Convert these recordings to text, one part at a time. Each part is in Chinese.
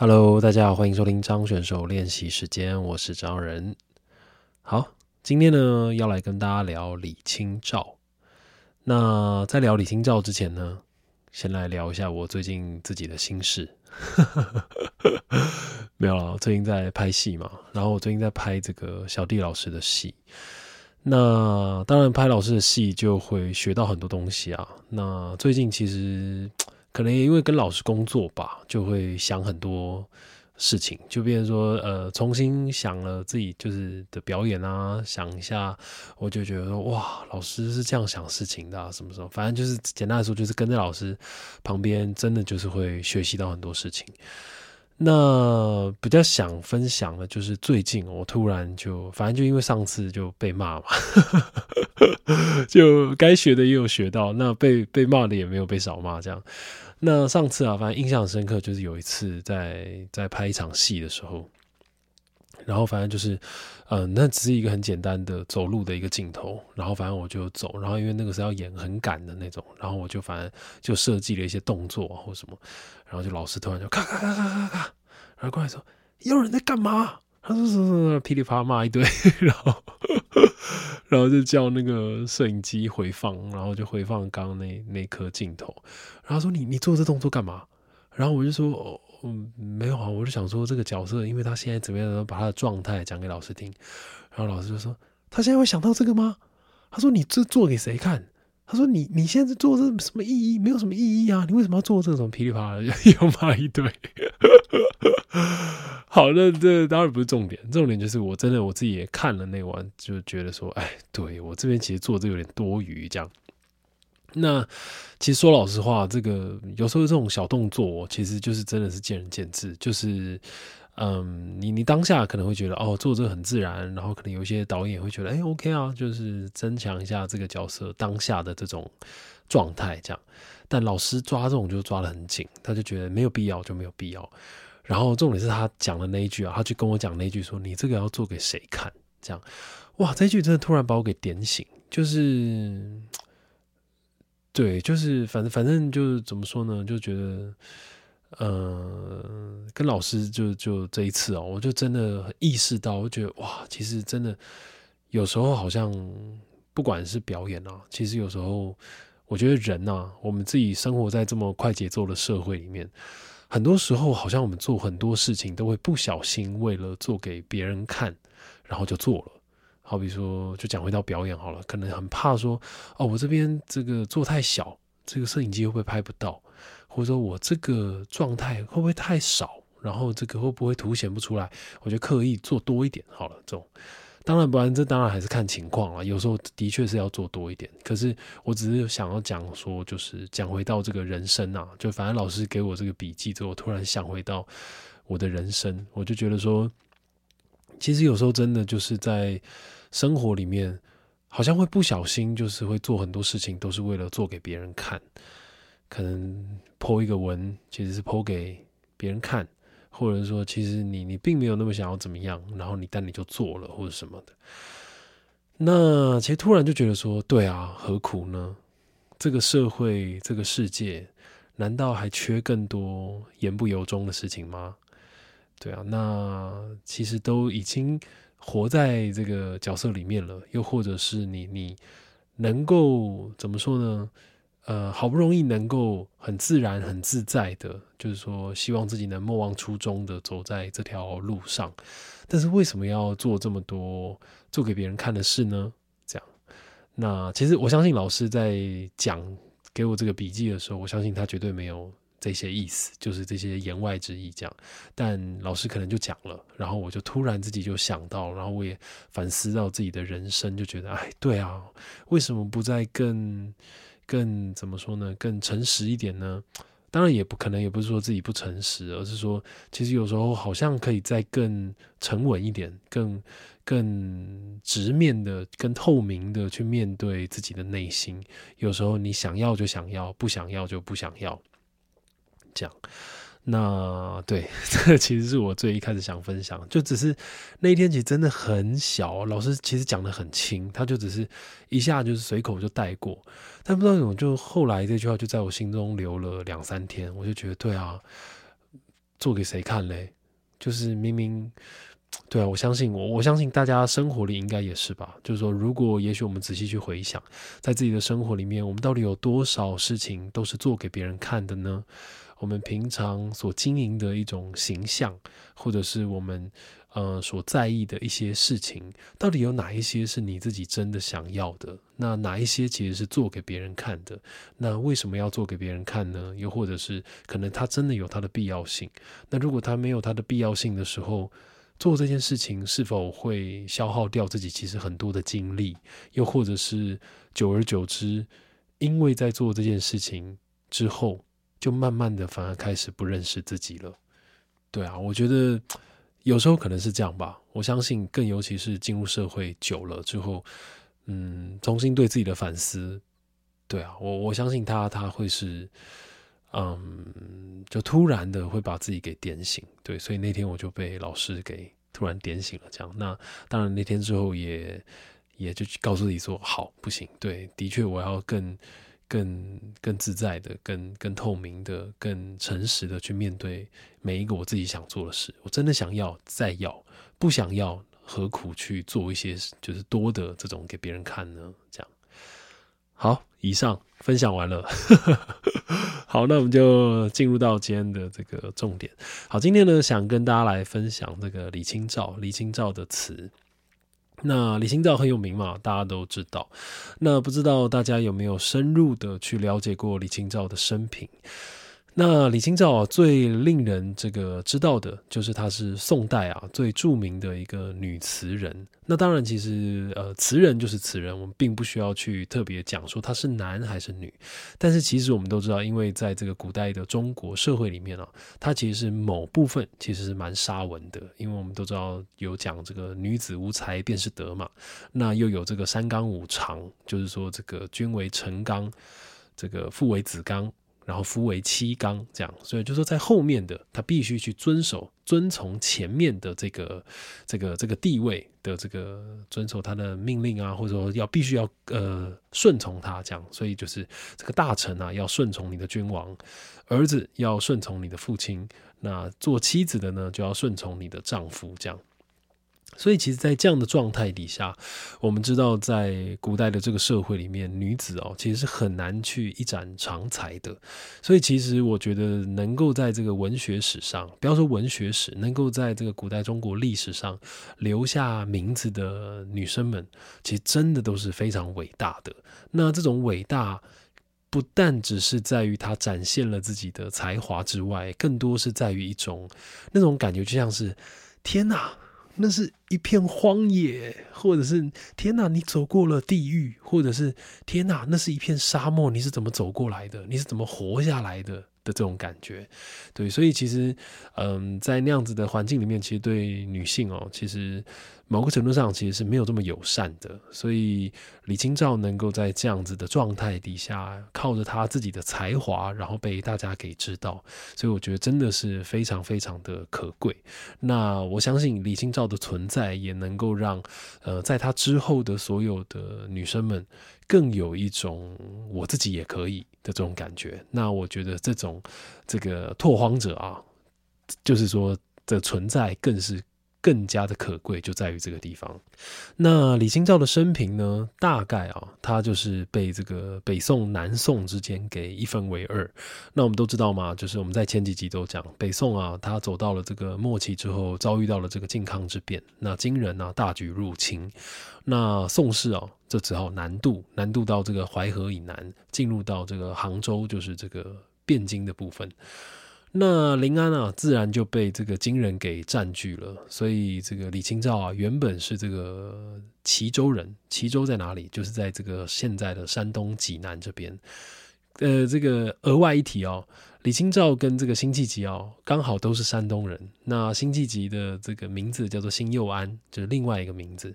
Hello，大家好，欢迎收听张选手练习时间，我是张仁。好，今天呢要来跟大家聊李清照。那在聊李清照之前呢，先来聊一下我最近自己的心事。没有了，最近在拍戏嘛，然后我最近在拍这个小弟老师的戏。那当然，拍老师的戏就会学到很多东西啊。那最近其实可能也因为跟老师工作吧，就会想很多事情，就变成说，呃，重新想了自己就是的表演啊，想一下，我就觉得说，哇，老师是这样想事情的，什么什么，反正就是简单来说，就是跟在老师旁边，真的就是会学习到很多事情。那比较想分享的，就是最近我突然就，反正就因为上次就被骂嘛，就该学的也有学到，那被被骂的也没有被少骂这样。那上次啊，反正印象深刻，就是有一次在在拍一场戏的时候，然后反正就是，嗯，那只是一个很简单的走路的一个镜头，然后反正我就走，然后因为那个是要演很赶的那种，然后我就反正就设计了一些动作或什么。然后就老师突然就咔咔咔咔咔咔，然后过来说有人在干嘛？他说什么什么噼里啪啦骂一堆，然后 然后就叫那个摄影机回放，然后就回放刚刚那那颗镜头。然后说你你做这动作干嘛？然后我就说嗯没有啊，我就想说这个角色因为他现在怎么样，把他的状态讲给老师听。然后老师就说他现在会想到这个吗？他说你这做给谁看？他说：“你你现在做这什么意义？没有什么意义啊！你为什么要做这种噼里啪啦又 骂一堆？好那，这当然不是重点，重点就是我真的我自己也看了那晚，就觉得说，哎，对我这边其实做这有点多余。这样，那其实说老实话，这个有时候这种小动作，其实就是真的是见仁见智，就是。”嗯，你你当下可能会觉得哦，做这个很自然，然后可能有一些导演会觉得，哎，OK 啊，就是增强一下这个角色当下的这种状态，这样。但老师抓这种就抓得很紧，他就觉得没有必要就没有必要。然后重点是他讲的那一句啊，他就跟我讲那一句说，你这个要做给谁看？这样，哇，这句真的突然把我给点醒，就是，对，就是反正反正就是怎么说呢，就觉得。呃，跟老师就就这一次哦，我就真的意识到，我觉得哇，其实真的有时候好像不管是表演啊，其实有时候我觉得人呐，我们自己生活在这么快节奏的社会里面，很多时候好像我们做很多事情都会不小心为了做给别人看，然后就做了。好比说，就讲回到表演好了，可能很怕说哦，我这边这个做太小，这个摄影机会不会拍不到？或者说我这个状态会不会太少？然后这个会不会凸显不出来？我就刻意做多一点好了。这种当然不然，这当然还是看情况啊。有时候的确是要做多一点。可是我只是想要讲说，就是讲回到这个人生啊，就反正老师给我这个笔记之后，突然想回到我的人生，我就觉得说，其实有时候真的就是在生活里面，好像会不小心，就是会做很多事情，都是为了做给别人看。可能剖一个文，其实是剖给别人看，或者说，其实你你并没有那么想要怎么样，然后你但你就做了或者什么的。那其实突然就觉得说，对啊，何苦呢？这个社会，这个世界，难道还缺更多言不由衷的事情吗？对啊，那其实都已经活在这个角色里面了，又或者是你你能够怎么说呢？呃，好不容易能够很自然、很自在的，就是说，希望自己能莫忘初衷的走在这条路上。但是为什么要做这么多做给别人看的事呢？这样，那其实我相信老师在讲给我这个笔记的时候，我相信他绝对没有这些意思，就是这些言外之意。这样，但老师可能就讲了，然后我就突然自己就想到，然后我也反思到自己的人生，就觉得，哎，对啊，为什么不再更？更怎么说呢？更诚实一点呢？当然也不可能，也不是说自己不诚实，而是说，其实有时候好像可以再更沉稳一点，更更直面的、更透明的去面对自己的内心。有时候你想要就想要，不想要就不想要，这样。那对，这其实是我最一开始想分享，就只是那一天其实真的很小，老师其实讲的很轻，他就只是一下就是随口就带过，但不知道怎么就后来这句话就在我心中留了两三天，我就觉得对啊，做给谁看嘞？就是明明，对啊，我相信我，我相信大家生活里应该也是吧。就是说，如果也许我们仔细去回想，在自己的生活里面，我们到底有多少事情都是做给别人看的呢？我们平常所经营的一种形象，或者是我们呃所在意的一些事情，到底有哪一些是你自己真的想要的？那哪一些其实是做给别人看的？那为什么要做给别人看呢？又或者是可能它真的有它的必要性？那如果它没有它的必要性的时候，做这件事情是否会消耗掉自己其实很多的精力？又或者是久而久之，因为在做这件事情之后。就慢慢的反而开始不认识自己了，对啊，我觉得有时候可能是这样吧。我相信，更尤其是进入社会久了之后，嗯，重新对自己的反思，对啊，我我相信他他会是，嗯，就突然的会把自己给点醒，对，所以那天我就被老师给突然点醒了，这样。那当然那天之后也也就告诉自己说，好，不行，对，的确我要更。更更自在的、更更透明的、更诚实的去面对每一个我自己想做的事。我真的想要再要，不想要何苦去做一些就是多的这种给别人看呢？这样好，以上分享完了。好，那我们就进入到今天的这个重点。好，今天呢想跟大家来分享这个李清照，李清照的词。那李清照很有名嘛，大家都知道。那不知道大家有没有深入的去了解过李清照的生平？那李清照，最令人这个知道的就是她是宋代啊最著名的一个女词人。那当然，其实呃，词人就是词人，我们并不需要去特别讲说她是男还是女。但是其实我们都知道，因为在这个古代的中国社会里面啊，它其实是某部分其实是蛮沙文的。因为我们都知道有讲这个女子无才便是德嘛，那又有这个三纲五常，就是说这个君为臣纲，这个父为子纲。然后夫为妻纲，这样，所以就说在后面的他必须去遵守、遵从前面的这个、这个、这个地位的这个遵守他的命令啊，或者说要必须要呃顺从他这样，所以就是这个大臣啊要顺从你的君王，儿子要顺从你的父亲，那做妻子的呢就要顺从你的丈夫这样。所以，其实，在这样的状态底下，我们知道，在古代的这个社会里面，女子哦，其实是很难去一展长才的。所以，其实我觉得，能够在这个文学史上，不要说文学史，能够在这个古代中国历史上留下名字的女生们，其实真的都是非常伟大的。那这种伟大，不但只是在于她展现了自己的才华之外，更多是在于一种那种感觉，就像是天哪！那是一片荒野，或者是天哪，你走过了地狱，或者是天哪，那是一片沙漠，你是怎么走过来的？你是怎么活下来的？的这种感觉，对，所以其实，嗯，在那样子的环境里面，其实对女性哦，其实某个程度上其实是没有这么友善的。所以李清照能够在这样子的状态底下，靠着她自己的才华，然后被大家给知道，所以我觉得真的是非常非常的可贵。那我相信李清照的存在，也能够让呃，在她之后的所有的女生们。更有一种我自己也可以的这种感觉，那我觉得这种这个拓荒者啊，就是说的存在更是。更加的可贵就在于这个地方。那李清照的生平呢？大概啊，他就是被这个北宋、南宋之间给一分为二。那我们都知道嘛，就是我们在前几集都讲，北宋啊，他走到了这个末期之后，遭遇到了这个靖康之变，那金人啊大举入侵。那宋氏啊，这只好南渡，南渡到这个淮河以南，进入到这个杭州，就是这个汴京的部分。那临安啊，自然就被这个金人给占据了。所以这个李清照啊，原本是这个齐州人。齐州在哪里？就是在这个现在的山东济南这边。呃，这个额外一提哦，李清照跟这个辛弃疾哦，刚好都是山东人。那辛弃疾的这个名字叫做辛幼安，就是另外一个名字。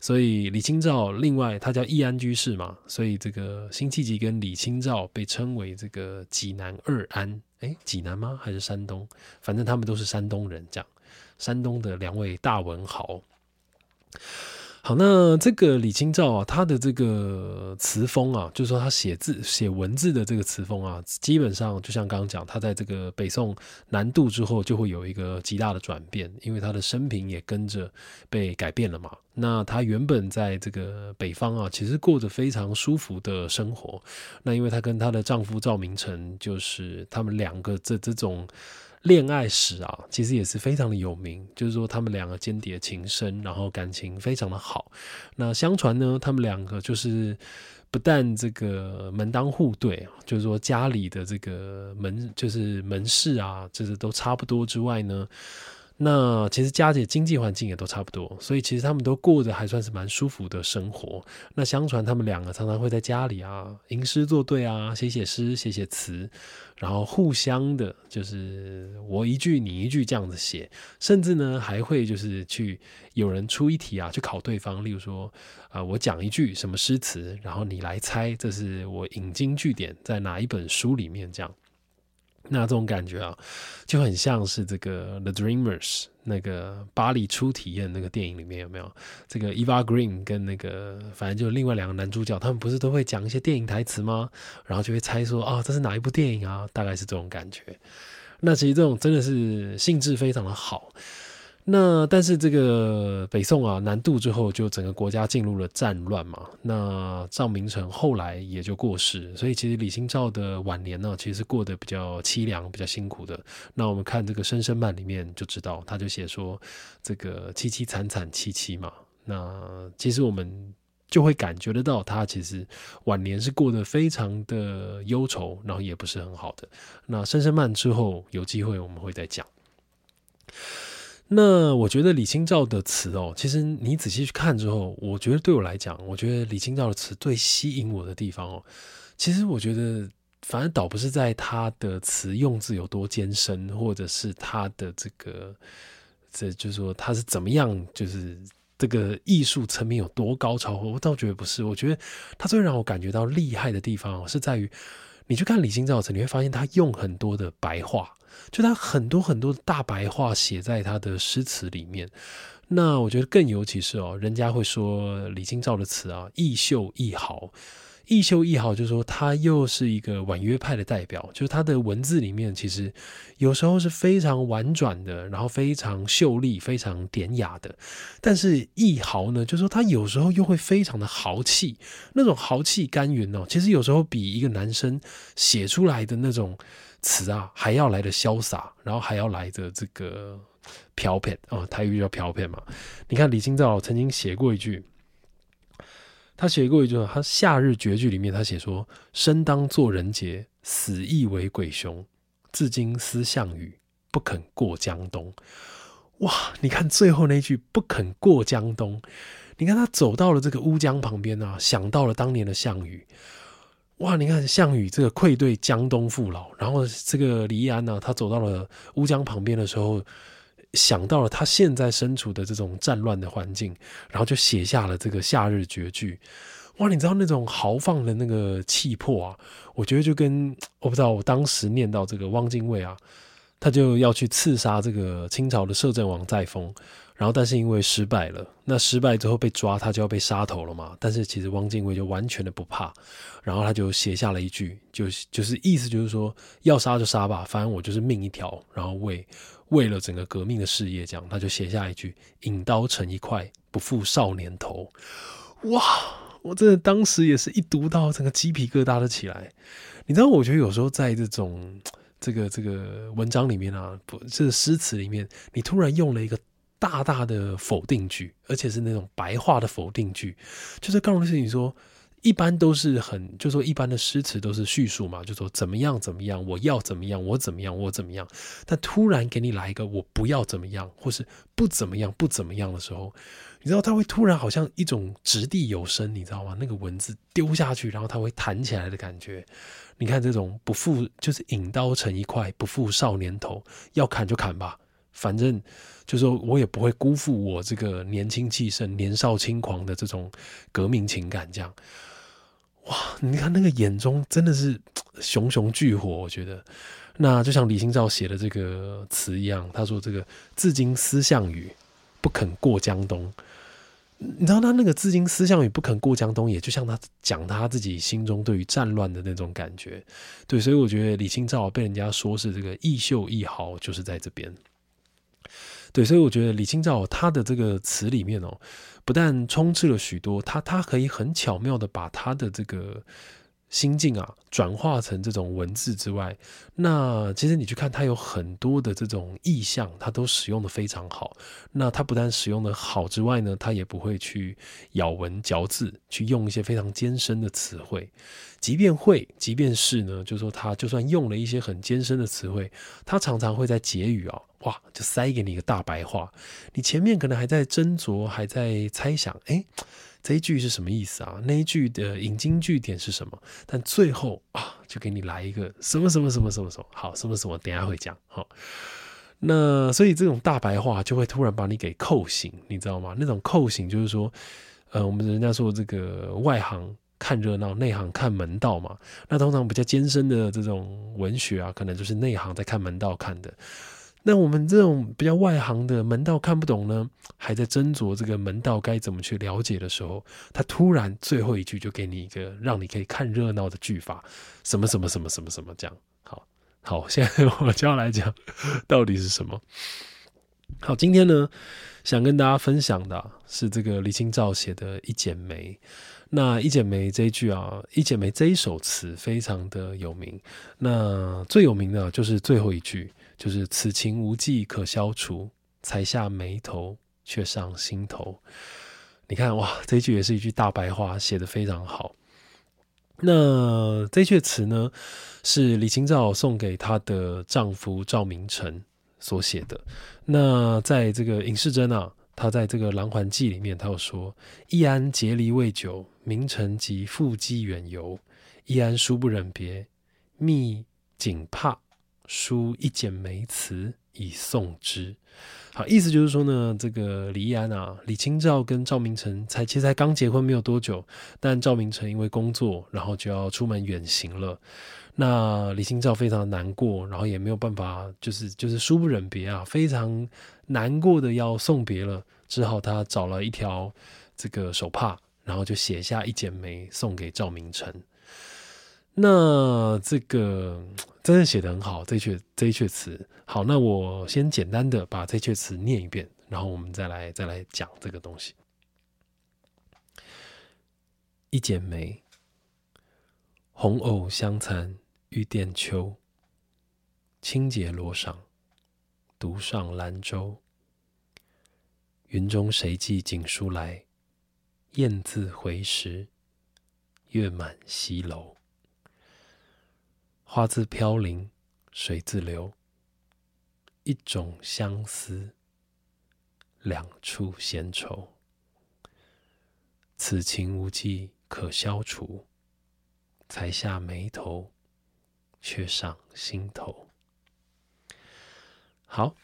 所以李清照另外他叫易安居士嘛，所以这个辛弃疾跟李清照被称为这个济南二安。哎，济南吗？还是山东？反正他们都是山东人，这样。山东的两位大文豪。好，那这个李清照啊，他的这个词风啊，就是说他写字、写文字的这个词风啊，基本上就像刚刚讲，他在这个北宋南渡之后，就会有一个极大的转变，因为他的生平也跟着被改变了嘛。那他原本在这个北方啊，其实过着非常舒服的生活。那因为他跟他的丈夫赵明诚，就是他们两个这这种。恋爱史啊，其实也是非常的有名，就是说他们两个间谍情深，然后感情非常的好。那相传呢，他们两个就是不但这个门当户对，就是说家里的这个门就是门市啊，就是都差不多之外呢。那其实家里经济环境也都差不多，所以其实他们都过着还算是蛮舒服的生活。那相传他们两个常常会在家里啊吟诗作对啊，写写诗、写写词，然后互相的，就是我一句你一句这样子写，甚至呢还会就是去有人出一题啊去考对方，例如说啊我讲一句什么诗词，然后你来猜这是我引经据典在哪一本书里面这样。那这种感觉啊，就很像是这个《The Dreamers》那个巴黎初体验那个电影里面有没有？这个 Eva Green 跟那个反正就另外两个男主角，他们不是都会讲一些电影台词吗？然后就会猜说啊，这是哪一部电影啊？大概是这种感觉。那其实这种真的是性质非常的好。那但是这个北宋啊南渡之后，就整个国家进入了战乱嘛。那赵明诚后来也就过世，所以其实李清照的晚年呢，其实过得比较凄凉、比较辛苦的。那我们看这个《声声慢》里面就知道，他就写说这个凄凄惨惨戚戚嘛。那其实我们就会感觉得到，他其实晚年是过得非常的忧愁，然后也不是很好的。那《声声慢》之后有机会我们会再讲。那我觉得李清照的词哦，其实你仔细去看之后，我觉得对我来讲，我觉得李清照的词最吸引我的地方哦，其实我觉得反而倒不是在他的词用字有多艰深，或者是他的这个，这就是说他是怎么样，就是这个艺术层面有多高超，我倒觉得不是。我觉得他最让我感觉到厉害的地方哦，是在于你去看李清照的词，你会发现他用很多的白话。就他很多很多的大白话写在他的诗词里面，那我觉得更尤其是哦，人家会说李清照的词啊，一秀一豪。一秀一豪，就是说他又是一个婉约派的代表，就是他的文字里面其实有时候是非常婉转的，然后非常秀丽、非常典雅的。但是一豪呢，就是说他有时候又会非常的豪气，那种豪气干云哦，其实有时候比一个男生写出来的那种。词啊，还要来的潇洒，然后还要来的这个飘片啊，台语叫飘片嘛。你看李清照曾经写过一句，他写过一句，他《夏日绝句》里面他写说：“生当作人杰，死亦为鬼雄。至今思项羽，不肯过江东。”哇，你看最后那句“不肯过江东”，你看他走到了这个乌江旁边啊，想到了当年的项羽。哇！你看项羽这个愧对江东父老，然后这个李易安呢，他走到了乌江旁边的时候，想到了他现在身处的这种战乱的环境，然后就写下了这个夏日绝句。哇！你知道那种豪放的那个气魄啊，我觉得就跟我不知道我当时念到这个汪精卫啊，他就要去刺杀这个清朝的摄政王载沣。然后，但是因为失败了，那失败之后被抓，他就要被杀头了嘛。但是其实汪精卫就完全的不怕，然后他就写下了一句，就是就是意思就是说，要杀就杀吧，反正我就是命一条。然后为为了整个革命的事业，这样他就写下一句“引刀成一块，不负少年头”。哇！我真的当时也是一读到，整个鸡皮疙瘩都起来。你知道，我觉得有时候在这种这个这个文章里面啊，不，这个诗词里面，你突然用了一个。大大的否定句，而且是那种白话的否定句，就是告诉你说，一般都是很，就说一般的诗词都是叙述嘛，就说怎么样怎么样，我要怎么样，我怎么样，我怎么样。但突然给你来一个我不要怎么样，或是不怎么样，不怎么样的时候，你知道他会突然好像一种掷地有声，你知道吗？那个文字丢下去，然后它会弹起来的感觉。你看这种不负，就是引刀成一块，不负少年头，要砍就砍吧。反正就是说，我也不会辜负我这个年轻气盛、年少轻狂的这种革命情感。这样，哇！你看那个眼中真的是 熊熊巨火。我觉得，那就像李清照写的这个词一样，他说：“这个至今思项羽，不肯过江东。”你知道他那个“至今思项羽不肯过江东”，也就像他讲他自己心中对于战乱的那种感觉。对，所以我觉得李清照被人家说是这个异秀异豪，就是在这边。对，所以我觉得李清照他的这个词里面哦，不但充斥了许多，他他可以很巧妙的把他的这个。心境啊，转化成这种文字之外，那其实你去看，它有很多的这种意象，它都使用的非常好。那它不但使用的好之外呢，它也不会去咬文嚼字，去用一些非常艰深的词汇。即便会，即便是呢，就说他就算用了一些很艰深的词汇，他常常会在结语啊，哇，就塞给你一个大白话。你前面可能还在斟酌，还在猜想，哎。这一句是什么意思啊？那一句的引经据典是什么？但最后啊，就给你来一个什么什么什么什么什么好，什么什么，等下会讲好。那所以这种大白话就会突然把你给扣醒，你知道吗？那种扣醒就是说，呃，我们人家说这个外行看热闹，内行看门道嘛。那通常比较艰深的这种文学啊，可能就是内行在看门道看的。那我们这种比较外行的门道看不懂呢，还在斟酌这个门道该怎么去了解的时候，他突然最后一句就给你一个让你可以看热闹的句法，什么什么什么什么什么这样。好，好，现在我就要来讲到底是什么。好，今天呢，想跟大家分享的是这个李清照写的《一剪梅》。那《一剪梅》这一句啊，《一剪梅》这一首词非常的有名。那最有名的就是最后一句。就是此情无计可消除，才下眉头，却上心头。你看哇，这一句也是一句大白话，写的非常好。那这句词呢，是李清照送给她的丈夫赵明诚所写的。那在这个尹世珍啊，他在这个《琅环记》里面，他有说：“易安结离未久，明诚即复机远游。易安殊不忍别，觅锦帕。”书一剪梅词以送之，好，意思就是说呢，这个李易安啊，李清照跟赵明诚才其实才刚结婚没有多久，但赵明诚因为工作，然后就要出门远行了。那李清照非常难过，然后也没有办法，就是就是书不忍别啊，非常难过的要送别了，只好他找了一条这个手帕，然后就写下一剪梅送给赵明诚。那这个真的写的很好，这阙这一阙词好。那我先简单的把这阙词念一遍，然后我们再来再来讲这个东西。一剪梅，红藕香残玉簟秋。轻解罗裳，独上兰舟。云中谁寄锦书来？雁字回时，月满西楼。花自飘零，水自流，一种相思，两处闲愁。此情无计可消除，才下眉头，却上心头。好。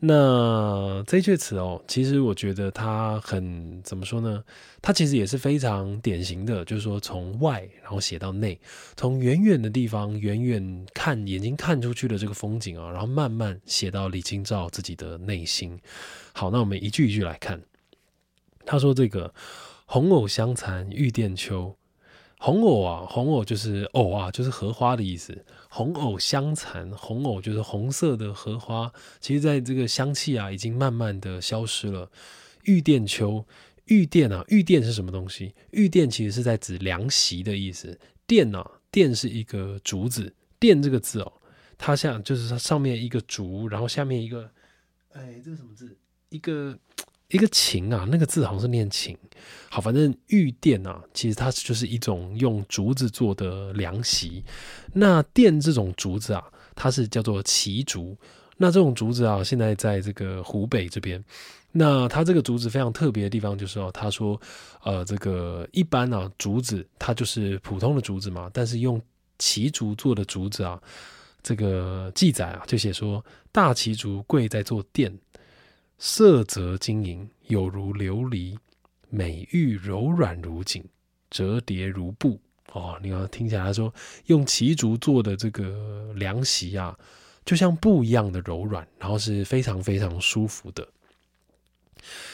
那这句词哦，其实我觉得它很怎么说呢？它其实也是非常典型的，就是说从外然后写到内，从远远的地方远远看眼睛看出去的这个风景啊，然后慢慢写到李清照自己的内心。好，那我们一句一句来看。他说：“这个红藕香残玉簟秋。”红藕啊，红藕就是藕啊，就是荷花的意思。红藕香残，红藕就是红色的荷花。其实，在这个香气啊，已经慢慢的消失了。玉簟秋，玉簟啊，玉簟是什么东西？玉簟其实是在指凉席的意思。簟啊，簟是一个竹子。簟这个字哦，它像就是它上面一个竹，然后下面一个，哎，这是什么字？一个。一个琴啊，那个字好像是念琴。好，反正玉垫啊，其实它就是一种用竹子做的凉席。那垫这种竹子啊，它是叫做奇竹。那这种竹子啊，现在在这个湖北这边。那它这个竹子非常特别的地方就是哦，他说，呃，这个一般啊，竹子它就是普通的竹子嘛，但是用奇竹做的竹子啊，这个记载啊，就写说大奇竹贵在做垫。色泽晶莹，有如琉璃；美玉柔软如锦，折叠如布。哦，你要听起来说，用奇竹做的这个凉席啊，就像布一样的柔软，然后是非常非常舒服的。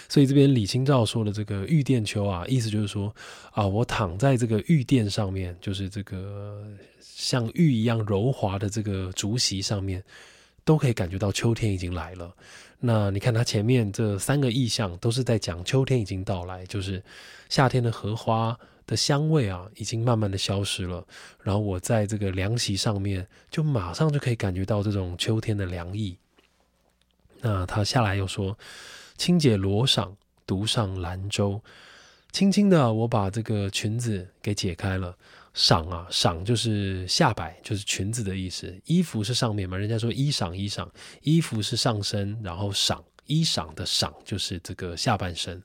所以这边李清照说的这个玉殿秋啊，意思就是说啊，我躺在这个玉殿上面，就是这个像玉一样柔滑的这个竹席上面，都可以感觉到秋天已经来了。那你看它前面这三个意象都是在讲秋天已经到来，就是夏天的荷花的香味啊，已经慢慢的消失了。然后我在这个凉席上面，就马上就可以感觉到这种秋天的凉意。那他下来又说。轻解罗裳，独上兰舟。轻轻的，我把这个裙子给解开了。裳啊，裳就是下摆，就是裙子的意思。衣服是上面嘛？人家说衣裳，衣裳，衣服是上身，然后裳，衣裳的裳就是这个下半身。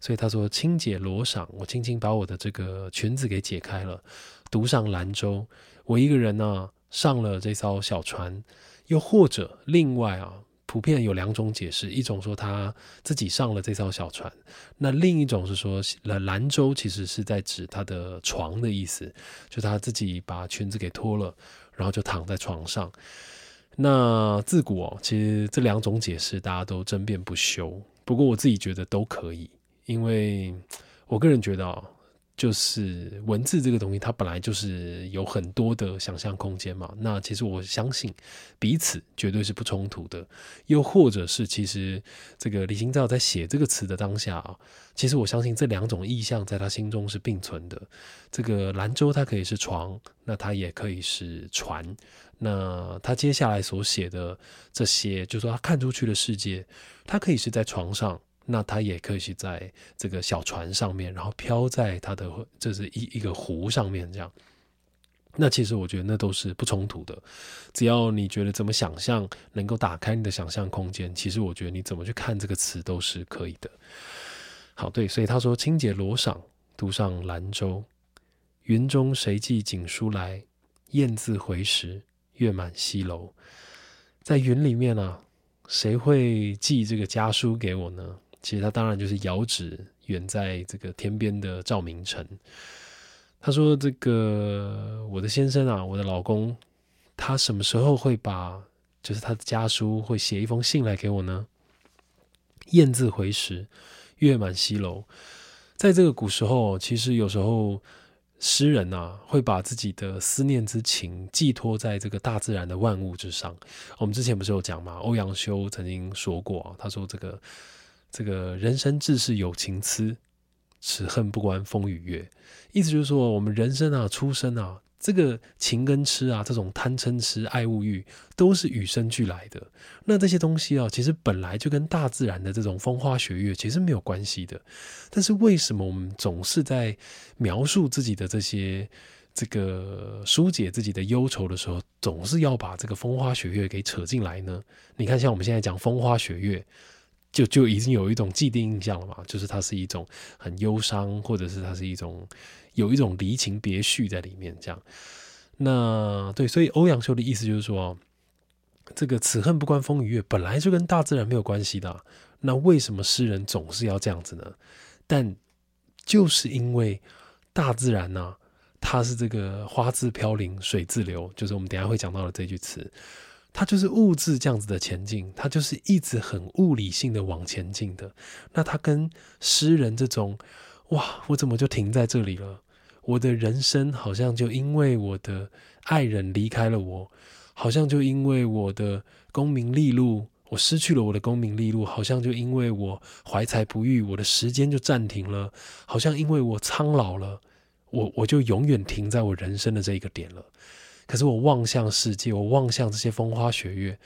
所以他说轻解罗裳，我轻轻把我的这个裙子给解开了，独上兰舟。我一个人呢，上了这艘小船。又或者另外啊。普遍有两种解释，一种说他自己上了这艘小船，那另一种是说，兰舟其实是在指他的床的意思，就他自己把裙子给脱了，然后就躺在床上。那自古哦，其实这两种解释大家都争辩不休，不过我自己觉得都可以，因为我个人觉得哦。就是文字这个东西，它本来就是有很多的想象空间嘛。那其实我相信彼此绝对是不冲突的。又或者是，其实这个李清照在写这个词的当下啊，其实我相信这两种意象在他心中是并存的。这个兰舟它可以是床，那它也可以是船。那他接下来所写的这些，就说他看出去的世界，它可以是在床上。那他也可以是在这个小船上面，然后飘在他的这是一一个湖上面这样。那其实我觉得那都是不冲突的，只要你觉得怎么想象能够打开你的想象空间，其实我觉得你怎么去看这个词都是可以的。好，对，所以他说：“清洁罗裳，独上兰舟。云中谁寄锦书来？雁字回时，月满西楼。”在云里面啊，谁会寄这个家书给我呢？其实他当然就是遥指远在这个天边的赵明诚。他说：“这个我的先生啊，我的老公，他什么时候会把就是他的家书会写一封信来给我呢？”雁字回时，月满西楼。在这个古时候，其实有时候诗人呐会把自己的思念之情寄托在这个大自然的万物之上。我们之前不是有讲吗？欧阳修曾经说过啊，他说这个。这个人生自是有情痴，此恨不关风与月。意思就是说，我们人生啊，出生啊，这个情跟痴啊，这种贪嗔痴、爱物欲，都是与生俱来的。那这些东西啊，其实本来就跟大自然的这种风花雪月其实没有关系的。但是为什么我们总是在描述自己的这些这个疏解自己的忧愁的时候，总是要把这个风花雪月给扯进来呢？你看，像我们现在讲风花雪月。就就已经有一种既定印象了嘛，就是它是一种很忧伤，或者是它是一种有一种离情别绪在里面这样。那对，所以欧阳修的意思就是说，这个此恨不关风与月，本来就跟大自然没有关系的。那为什么诗人总是要这样子呢？但就是因为大自然呢，它是这个花自飘零，水自流，就是我们等下会讲到的这句词。它就是物质这样子的前进，它就是一直很物理性的往前进的。那它跟诗人这种，哇，我怎么就停在这里了？我的人生好像就因为我的爱人离开了我，好像就因为我的功名利禄，我失去了我的功名利禄，好像就因为我怀才不遇，我的时间就暂停了，好像因为我苍老了，我我就永远停在我人生的这一个点了。可是我望向世界，我望向这些风花雪月，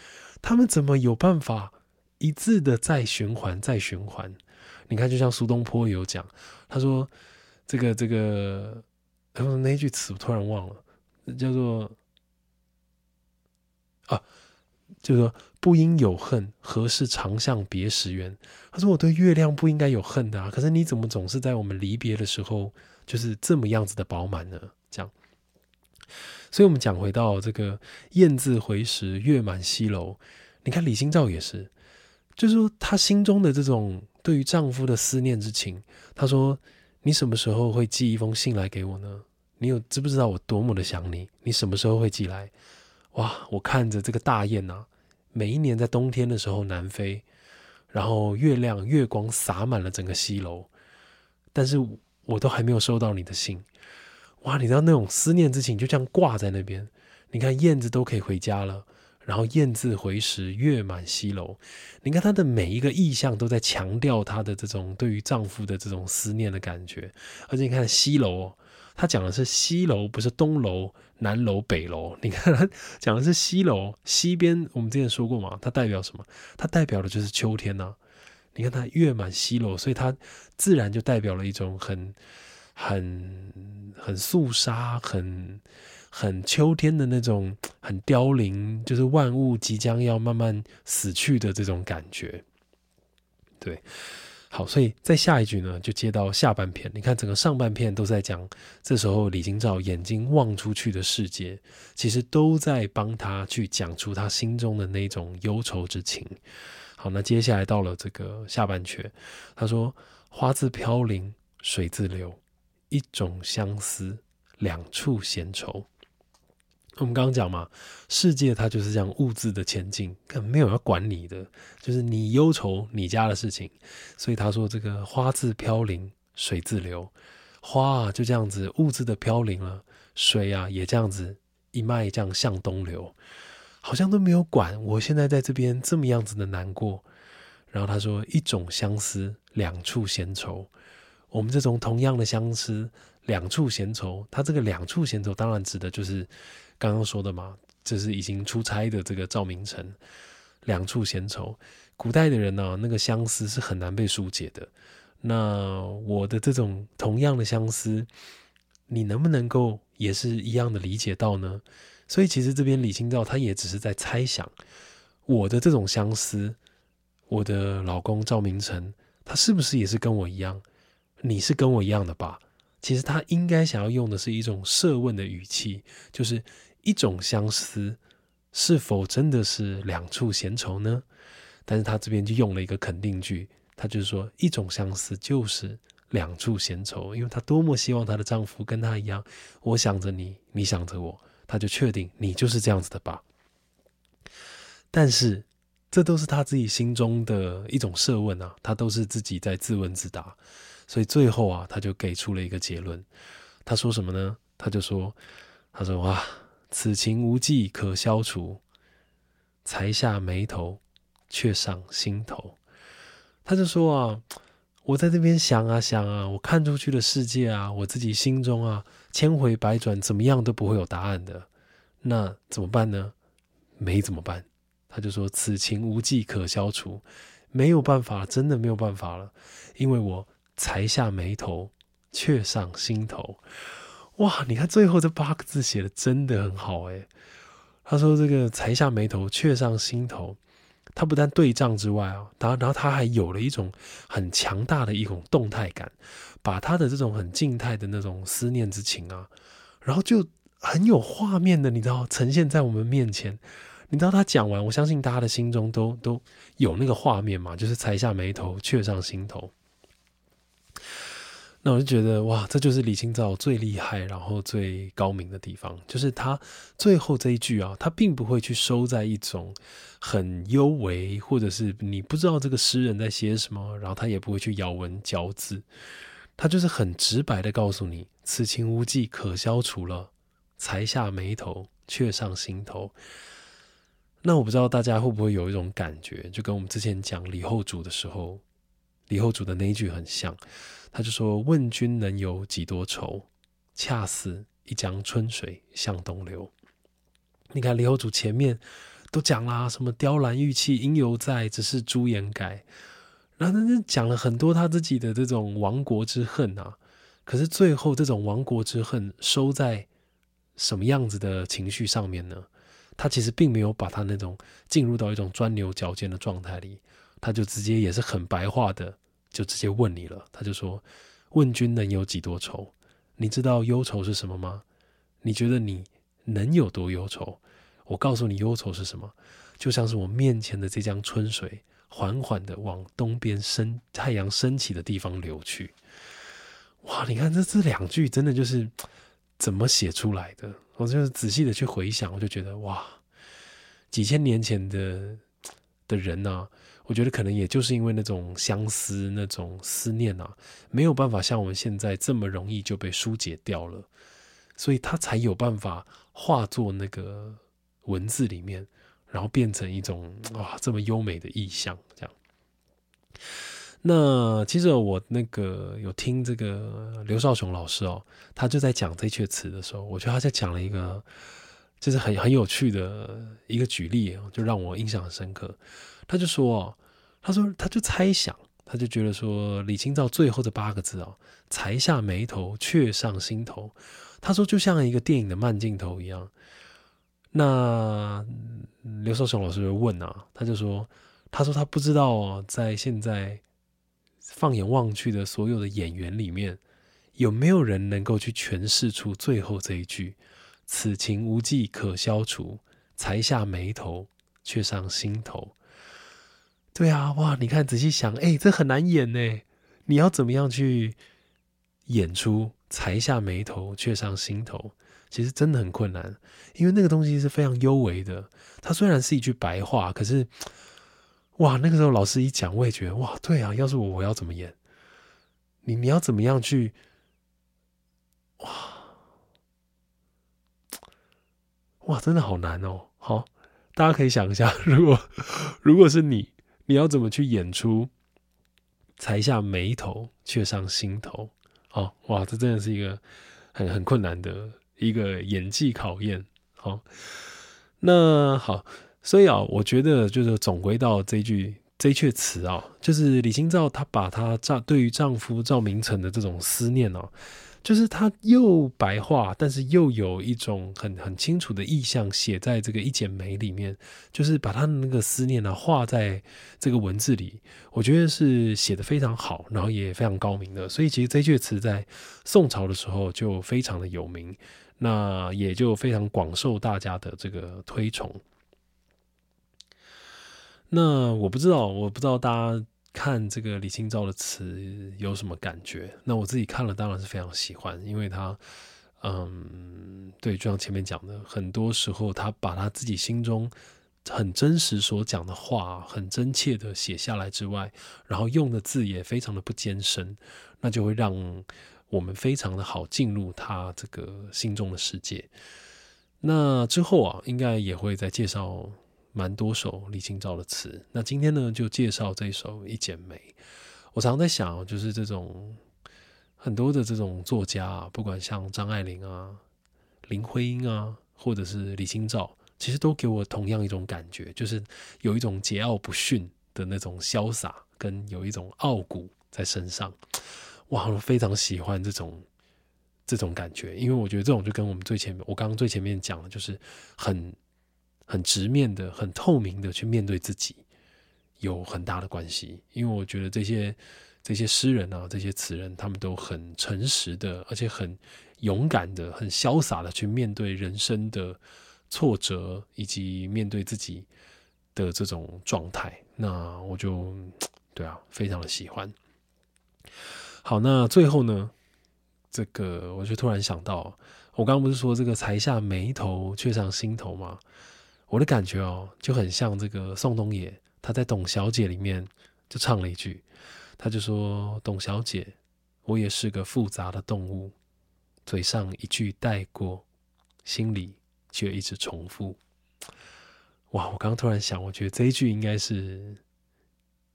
他们怎么有办法一致的再循环、再循环？你看，就像苏东坡有讲，他说：“这个、这个，他说那句词我突然忘了，叫做啊，就说不应有恨，何事长向别时圆？”他说：“我对月亮不应该有恨的啊，可是你怎么总是在我们离别的时候，就是这么样子的饱满呢？”这样。所以，我们讲回到这个“雁字回时，月满西楼”。你看李清照也是，就是说她心中的这种对于丈夫的思念之情。她说：“你什么时候会寄一封信来给我呢？你有知不知道我多么的想你？你什么时候会寄来？”哇！我看着这个大雁呐，每一年在冬天的时候南飞，然后月亮月光洒满了整个西楼，但是我都还没有收到你的信。哇，你知道那种思念之情就这样挂在那边。你看燕子都可以回家了，然后燕子回时，月满西楼。你看她的每一个意象都在强调她的这种对于丈夫的这种思念的感觉。而且你看西楼，他讲的是西楼，不是东楼、南楼、北楼。你看他讲的是西楼，西边我们之前说过嘛，它代表什么？它代表的就是秋天呐。你看它月满西楼，所以它自然就代表了一种很。很很肃杀，很很秋天的那种，很凋零，就是万物即将要慢慢死去的这种感觉。对，好，所以在下一句呢，就接到下半片。你看，整个上半片都在讲，这时候李清照眼睛望出去的世界，其实都在帮他去讲出他心中的那种忧愁之情。好，那接下来到了这个下半阙，他说：“花自飘零水自流。”一种相思，两处闲愁。我们刚刚讲嘛，世界它就是这样物质的前进，根本没有要管你的，就是你忧愁你家的事情。所以他说：“这个花自飘零水自流，花啊就这样子物质的飘零了，水啊也这样子一脉这样向东流，好像都没有管我现在在这边这么样子的难过。”然后他说：“一种相思，两处闲愁。”我们这种同样的相思，两处闲愁。他这个两处闲愁，当然指的就是刚刚说的嘛，这是已经出差的这个赵明诚。两处闲愁，古代的人呢，那个相思是很难被疏解的。那我的这种同样的相思，你能不能够也是一样的理解到呢？所以其实这边李清照他也只是在猜想，我的这种相思，我的老公赵明诚，他是不是也是跟我一样？你是跟我一样的吧？其实他应该想要用的是一种设问的语气，就是一种相思，是否真的是两处闲愁呢？但是他这边就用了一个肯定句，他就是说一种相思就是两处闲愁，因为她多么希望她的丈夫跟她一样，我想着你，你想着我，她就确定你就是这样子的吧。但是这都是他自己心中的一种设问啊，他都是自己在自问自答。所以最后啊，他就给出了一个结论。他说什么呢？他就说：“他说哇，此情无计可消除，才下眉头，却上心头。”他就说啊，我在这边想啊想啊，我看出去的世界啊，我自己心中啊，千回百转，怎么样都不会有答案的。那怎么办呢？没怎么办？他就说：“此情无计可消除，没有办法，真的没有办法了，因为我。”才下眉头，却上心头。哇，你看最后这八个字写的真的很好诶。他说：“这个才下眉头，却上心头。”他不但对仗之外啊，然后然后他还有了一种很强大的一种动态感，把他的这种很静态的那种思念之情啊，然后就很有画面的，你知道，呈现在我们面前。你知道他讲完，我相信大家的心中都都有那个画面嘛，就是才下眉头，却上心头。那我就觉得哇，这就是李清照最厉害，然后最高明的地方，就是他最后这一句啊，他并不会去收在一种很幽微，或者是你不知道这个诗人在写什么，然后他也不会去咬文嚼字，他就是很直白的告诉你，此情无计可消除了，才下眉头，却上心头。那我不知道大家会不会有一种感觉，就跟我们之前讲李后主的时候，李后主的那一句很像。他就说：“问君能有几多愁？恰似一江春水向东流。”你看李后主前面都讲啦，什么雕栏玉砌应犹在，只是朱颜改。然后他就讲了很多他自己的这种亡国之恨啊。可是最后这种亡国之恨收在什么样子的情绪上面呢？他其实并没有把他那种进入到一种钻牛角尖的状态里，他就直接也是很白话的。就直接问你了，他就说：“问君能有几多愁？你知道忧愁是什么吗？你觉得你能有多忧愁？我告诉你，忧愁是什么？就像是我面前的这江春水，缓缓的往东边升，太阳升起的地方流去。哇，你看这这两句，真的就是怎么写出来的？我就是仔细的去回想，我就觉得哇，几千年前的的人呐。”我觉得可能也就是因为那种相思、那种思念啊，没有办法像我们现在这么容易就被疏解掉了，所以他才有办法化作那个文字里面，然后变成一种哇这么优美的意象，这样。那其实我那个有听这个刘少雄老师哦，他就在讲这阙词的时候，我觉得他在讲了一个，就是很很有趣的一个举例就让我印象很深刻。他就说，他说他就猜想，他就觉得说李清照最后这八个字哦，才下眉头，却上心头。他说就像一个电影的慢镜头一样。那刘少雄老师就问啊，他就说，他说他不知道在现在。放眼望去的所有的演员里面，有没有人能够去诠释出最后这一句“此情无计可消除，才下眉头，却上心头”？对啊，哇！你看，仔细想，哎，这很难演呢。你要怎么样去演出“才下眉头，却上心头”？其实真的很困难，因为那个东西是非常幽微的。它虽然是一句白话，可是。哇，那个时候老师一讲，我也觉得哇，对啊，要是我，我要怎么演？你你要怎么样去？哇哇，真的好难哦！好，大家可以想一下，如果如果是你，你要怎么去演出“才下眉头，却上心头”？哦，哇，这真的是一个很很困难的一个演技考验。好，那好。所以啊，我觉得就是总归到这句这阙词啊，就是李清照她把她丈对于丈夫赵明诚的这种思念哦，就是他又白话，但是又有一种很很清楚的意象写在这个一剪梅里面，就是把他的那个思念呢画在这个文字里，我觉得是写的非常好，然后也非常高明的。所以其实这阙词在宋朝的时候就非常的有名，那也就非常广受大家的这个推崇。那我不知道，我不知道大家看这个李清照的词有什么感觉？那我自己看了，当然是非常喜欢，因为他，嗯，对，就像前面讲的，很多时候他把他自己心中很真实所讲的话，很真切的写下来之外，然后用的字也非常的不艰深，那就会让我们非常的好进入他这个心中的世界。那之后啊，应该也会再介绍。蛮多首李清照的词，那今天呢就介绍这首《一剪梅》。我常在想，就是这种很多的这种作家啊，不管像张爱玲啊、林徽因啊，或者是李清照，其实都给我同样一种感觉，就是有一种桀骜不驯的那种潇洒，跟有一种傲骨在身上。哇，我非常喜欢这种这种感觉，因为我觉得这种就跟我们最前面，我刚刚最前面讲的，就是很。很直面的、很透明的去面对自己，有很大的关系。因为我觉得这些这些诗人啊，这些词人，他们都很诚实的，而且很勇敢的、很潇洒的去面对人生的挫折，以及面对自己的这种状态。那我就对啊，非常的喜欢。好，那最后呢，这个我就突然想到，我刚刚不是说这个才下眉头，却上心头吗？我的感觉哦，就很像这个宋冬野，他在《董小姐》里面就唱了一句，他就说：“董小姐，我也是个复杂的动物，嘴上一句带过，心里却一直重复。”哇！我刚刚突然想，我觉得这一句应该是，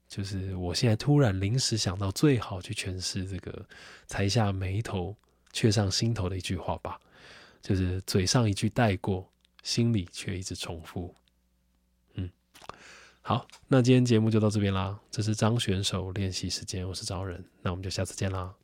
就是我现在突然临时想到最好去诠释这个“才下眉头，却上心头”的一句话吧，就是嘴上一句带过。心里却一直重复，嗯，好，那今天节目就到这边啦。这是张选手练习时间，我是招人，那我们就下次见啦。